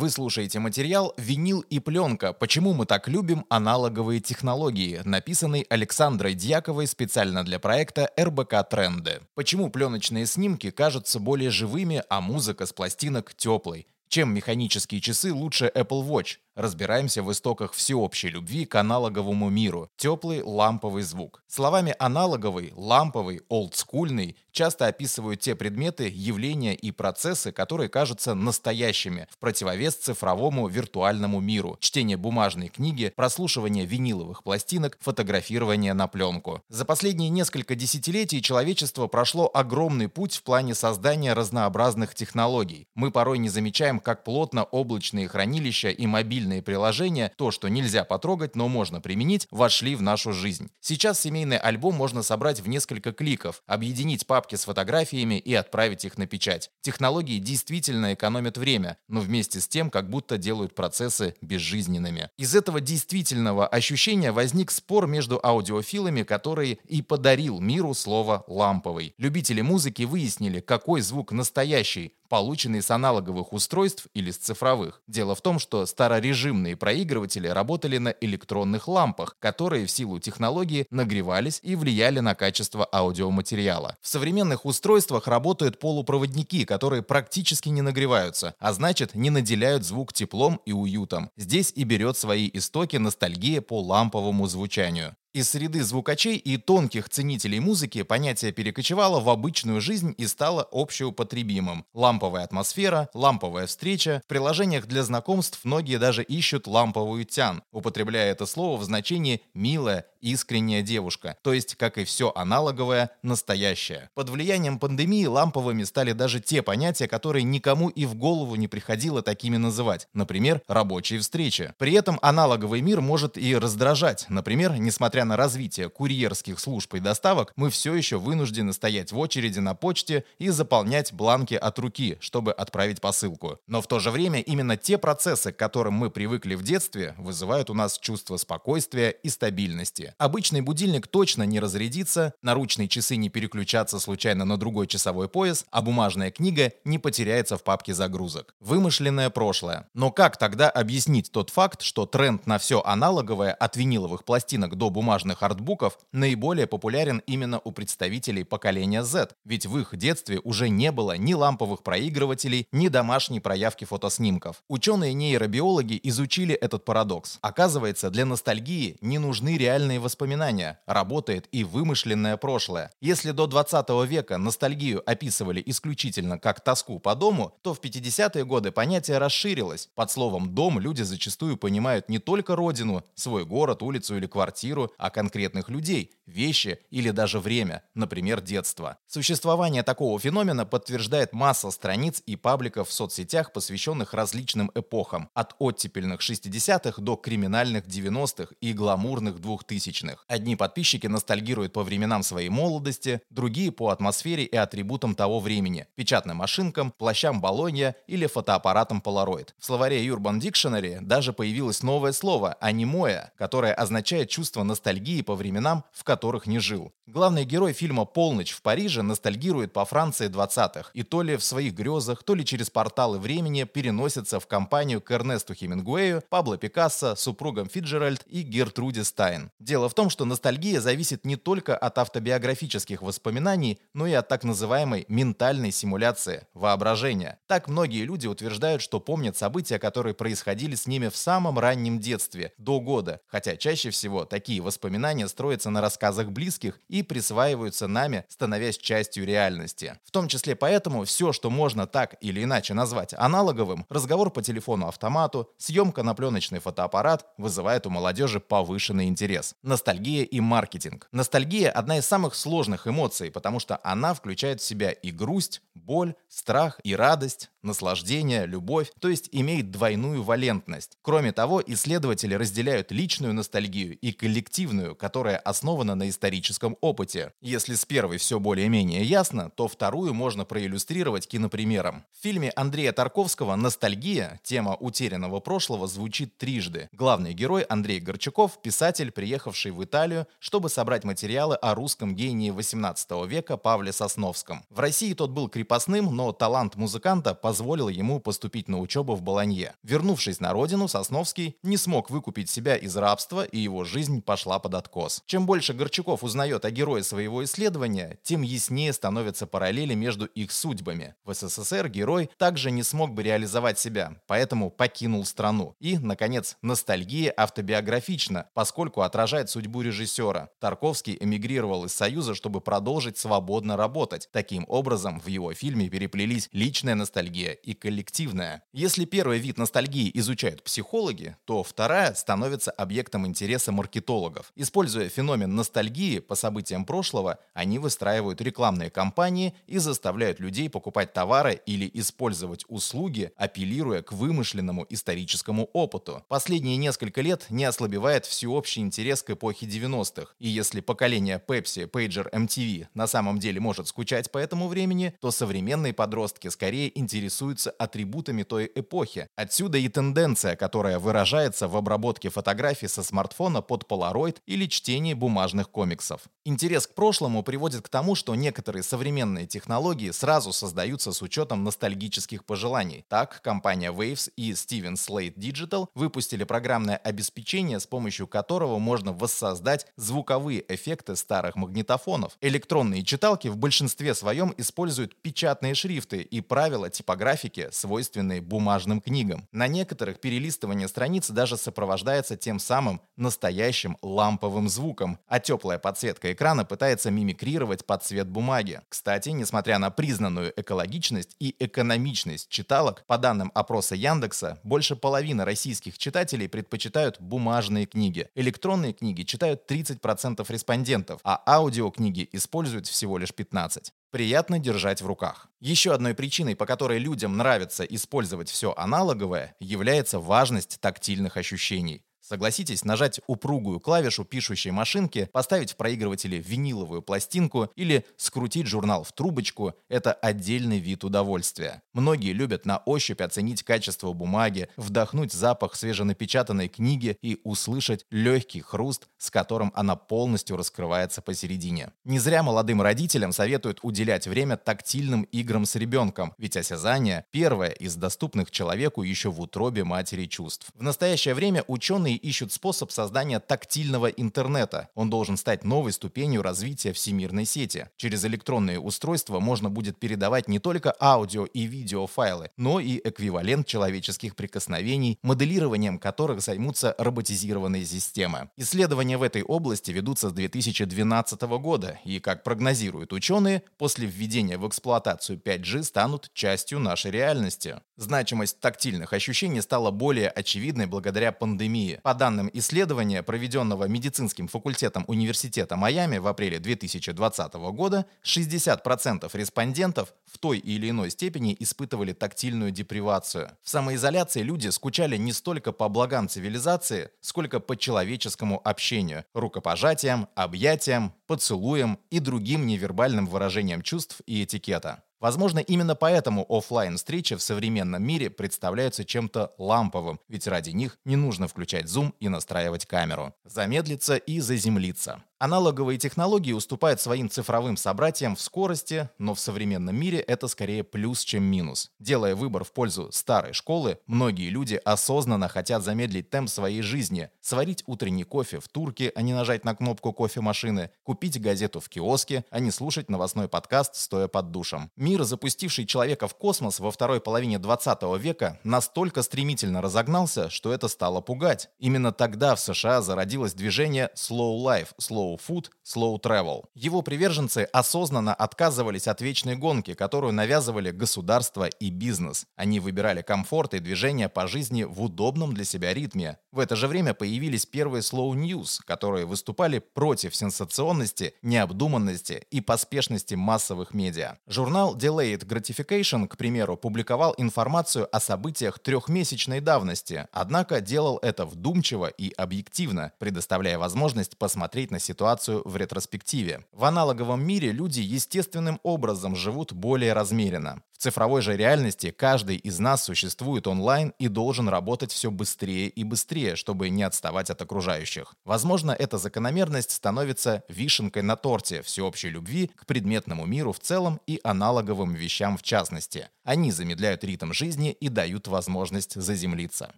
Вы слушаете материал «Винил и пленка. Почему мы так любим аналоговые технологии», написанный Александрой Дьяковой специально для проекта РБК Тренды. Почему пленочные снимки кажутся более живыми, а музыка с пластинок теплой? Чем механические часы лучше Apple Watch? Разбираемся в истоках всеобщей любви к аналоговому миру. Теплый ламповый звук. Словами аналоговый, ламповый, олдскульный часто описывают те предметы, явления и процессы, которые кажутся настоящими, в противовес цифровому виртуальному миру. Чтение бумажной книги, прослушивание виниловых пластинок, фотографирование на пленку. За последние несколько десятилетий человечество прошло огромный путь в плане создания разнообразных технологий. Мы порой не замечаем, как плотно облачные хранилища и мобильные мобильные приложения, то, что нельзя потрогать, но можно применить, вошли в нашу жизнь. Сейчас семейный альбом можно собрать в несколько кликов, объединить папки с фотографиями и отправить их на печать. Технологии действительно экономят время, но вместе с тем как будто делают процессы безжизненными. Из этого действительного ощущения возник спор между аудиофилами, который и подарил миру слово «ламповый». Любители музыки выяснили, какой звук настоящий, полученный с аналоговых устройств или с цифровых. Дело в том, что старорежимные проигрыватели работали на электронных лампах, которые в силу технологии нагревались и влияли на качество аудиоматериала. В современных устройствах работают полупроводники, которые практически не нагреваются, а значит не наделяют звук теплом и уютом. Здесь и берет свои истоки ностальгия по ламповому звучанию. Из среды звукачей и тонких ценителей музыки понятие перекочевало в обычную жизнь и стало общеупотребимым. Ламповая атмосфера, ламповая встреча. В приложениях для знакомств многие даже ищут ламповую тян, употребляя это слово в значении «милая», искренняя девушка, то есть, как и все аналоговое, настоящее. Под влиянием пандемии ламповыми стали даже те понятия, которые никому и в голову не приходило такими называть, например, рабочие встречи. При этом аналоговый мир может и раздражать. Например, несмотря на развитие курьерских служб и доставок, мы все еще вынуждены стоять в очереди на почте и заполнять бланки от руки, чтобы отправить посылку. Но в то же время именно те процессы, к которым мы привыкли в детстве, вызывают у нас чувство спокойствия и стабильности. Обычный будильник точно не разрядится, наручные часы не переключатся случайно на другой часовой пояс, а бумажная книга не потеряется в папке загрузок. Вымышленное прошлое. Но как тогда объяснить тот факт, что тренд на все аналоговое от виниловых пластинок до бумажных артбуков наиболее популярен именно у представителей поколения Z? Ведь в их детстве уже не было ни ламповых проигрывателей, ни домашней проявки фотоснимков. Ученые-нейробиологи изучили этот парадокс. Оказывается, для ностальгии не нужны реальные воспоминания, работает и вымышленное прошлое. Если до 20 века ностальгию описывали исключительно как тоску по дому, то в 50-е годы понятие расширилось. Под словом «дом» люди зачастую понимают не только родину, свой город, улицу или квартиру, а конкретных людей, вещи или даже время, например, детство. Существование такого феномена подтверждает масса страниц и пабликов в соцсетях, посвященных различным эпохам, от оттепельных 60-х до криминальных 90-х и гламурных 2000-х тысячных. Одни подписчики ностальгируют по временам своей молодости, другие по атмосфере и атрибутам того времени – печатным машинкам, плащам Болонья или фотоаппаратам Polaroid. В словаре Urban Dictionary даже появилось новое слово – анимоя, которое означает чувство ностальгии по временам, в которых не жил. Главный герой фильма «Полночь в Париже» ностальгирует по Франции 20-х, и то ли в своих грезах, то ли через порталы времени переносится в компанию к Эрнесту Хемингуэю, Пабло Пикассо, супругам Фиджеральд и Гертруде Стайн. Дело в том, что ностальгия зависит не только от автобиографических воспоминаний, но и от так называемой ментальной симуляции, воображения. Так многие люди утверждают, что помнят события, которые происходили с ними в самом раннем детстве, до года, хотя чаще всего такие воспоминания строятся на рассказах близких и присваиваются нами, становясь частью реальности. В том числе поэтому все, что можно так или иначе назвать аналоговым, разговор по телефону-автомату, съемка на пленочный фотоаппарат вызывает у молодежи повышенный интерес. Ностальгия и маркетинг. Ностальгия – одна из самых сложных эмоций, потому что она включает в себя и грусть, боль, страх и радость, наслаждение, любовь, то есть имеет двойную валентность. Кроме того, исследователи разделяют личную ностальгию и коллективную коллективную, которая основана на историческом опыте. Если с первой все более-менее ясно, то вторую можно проиллюстрировать кинопримером. В фильме Андрея Тарковского «Ностальгия» тема утерянного прошлого звучит трижды. Главный герой Андрей Горчаков – писатель, приехавший в Италию, чтобы собрать материалы о русском гении 18 века Павле Сосновском. В России тот был крепостным, но талант музыканта позволил ему поступить на учебу в Болонье. Вернувшись на родину, Сосновский не смог выкупить себя из рабства, и его жизнь пошла под откос. Чем больше Горчаков узнает о герое своего исследования, тем яснее становятся параллели между их судьбами. В СССР герой также не смог бы реализовать себя, поэтому покинул страну. И, наконец, ностальгия автобиографична, поскольку отражает судьбу режиссера. Тарковский эмигрировал из Союза, чтобы продолжить свободно работать. Таким образом, в его фильме переплелись личная ностальгия и коллективная. Если первый вид ностальгии изучают психологи, то вторая становится объектом интереса маркетологов. Используя феномен ностальгии по событиям прошлого, они выстраивают рекламные кампании и заставляют людей покупать товары или использовать услуги, апеллируя к вымышленному историческому опыту. Последние несколько лет не ослабевает всеобщий интерес к эпохе 90-х, и если поколение Pepsi, Pager, MTV на самом деле может скучать по этому времени, то современные подростки скорее интересуются атрибутами той эпохи. Отсюда и тенденция, которая выражается в обработке фотографий со смартфона под Polaroid или чтении бумажных комиксов. Интерес к прошлому приводит к тому, что некоторые современные технологии сразу создаются с учетом ностальгических пожеланий. Так, компания Waves и Steven Slate Digital выпустили программное обеспечение, с помощью которого можно воссоздать звуковые эффекты старых магнитофонов. Электронные читалки в большинстве своем используют печатные шрифты и правила типографики, свойственные бумажным книгам. На некоторых перелистывание страниц даже сопровождается тем самым настоящим ламповым звуком, а теплая подсветка экрана пытается мимикрировать под цвет бумаги. Кстати, несмотря на признанную экологичность и экономичность читалок, по данным опроса Яндекса, больше половины российских читателей предпочитают бумажные книги. Электронные книги читают 30% респондентов, а аудиокниги используют всего лишь 15% приятно держать в руках. Еще одной причиной, по которой людям нравится использовать все аналоговое, является важность тактильных ощущений. Согласитесь, нажать упругую клавишу пишущей машинки, поставить в проигрывателе виниловую пластинку или скрутить журнал в трубочку – это отдельный вид удовольствия. Многие любят на ощупь оценить качество бумаги, вдохнуть запах свеженапечатанной книги и услышать легкий хруст, с которым она полностью раскрывается посередине. Не зря молодым родителям советуют уделять время тактильным играм с ребенком, ведь осязание – первое из доступных человеку еще в утробе матери чувств. В настоящее время ученые ищут способ создания тактильного интернета. Он должен стать новой ступенью развития всемирной сети. Через электронные устройства можно будет передавать не только аудио и видеофайлы, но и эквивалент человеческих прикосновений, моделированием которых займутся роботизированные системы. Исследования в этой области ведутся с 2012 года, и, как прогнозируют ученые, после введения в эксплуатацию 5G станут частью нашей реальности. Значимость тактильных ощущений стала более очевидной благодаря пандемии. По данным исследования, проведенного медицинским факультетом Университета Майами в апреле 2020 года, 60% респондентов в той или иной степени испытывали тактильную депривацию. В самоизоляции люди скучали не столько по благам цивилизации, сколько по человеческому общению, рукопожатиям, объятиям, поцелуям и другим невербальным выражениям чувств и этикета. Возможно, именно поэтому офлайн встречи в современном мире представляются чем-то ламповым, ведь ради них не нужно включать зум и настраивать камеру. Замедлиться и заземлиться. Аналоговые технологии уступают своим цифровым собратьям в скорости, но в современном мире это скорее плюс, чем минус. Делая выбор в пользу старой школы, многие люди осознанно хотят замедлить темп своей жизни, сварить утренний кофе в турке, а не нажать на кнопку кофемашины, купить газету в киоске, а не слушать новостной подкаст, стоя под душем. Мир, запустивший человека в космос во второй половине 20 века, настолько стремительно разогнался, что это стало пугать. Именно тогда в США зародилось движение Slow Life, Slow slow food, slow travel. Его приверженцы осознанно отказывались от вечной гонки, которую навязывали государство и бизнес. Они выбирали комфорт и движение по жизни в удобном для себя ритме. В это же время появились первые slow news, которые выступали против сенсационности, необдуманности и поспешности массовых медиа. Журнал Delayed Gratification, к примеру, публиковал информацию о событиях трехмесячной давности, однако делал это вдумчиво и объективно, предоставляя возможность посмотреть на ситуацию в ретроспективе. В аналоговом мире люди естественным образом живут более размеренно. Цифровой же реальности каждый из нас существует онлайн и должен работать все быстрее и быстрее, чтобы не отставать от окружающих. Возможно, эта закономерность становится вишенкой на торте всеобщей любви к предметному миру в целом и аналоговым вещам в частности. Они замедляют ритм жизни и дают возможность заземлиться.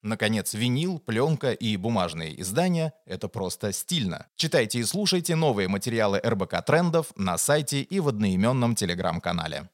Наконец, винил, пленка и бумажные издания – это просто стильно. Читайте и слушайте новые материалы РБК Трендов на сайте и в одноименном телеграм-канале.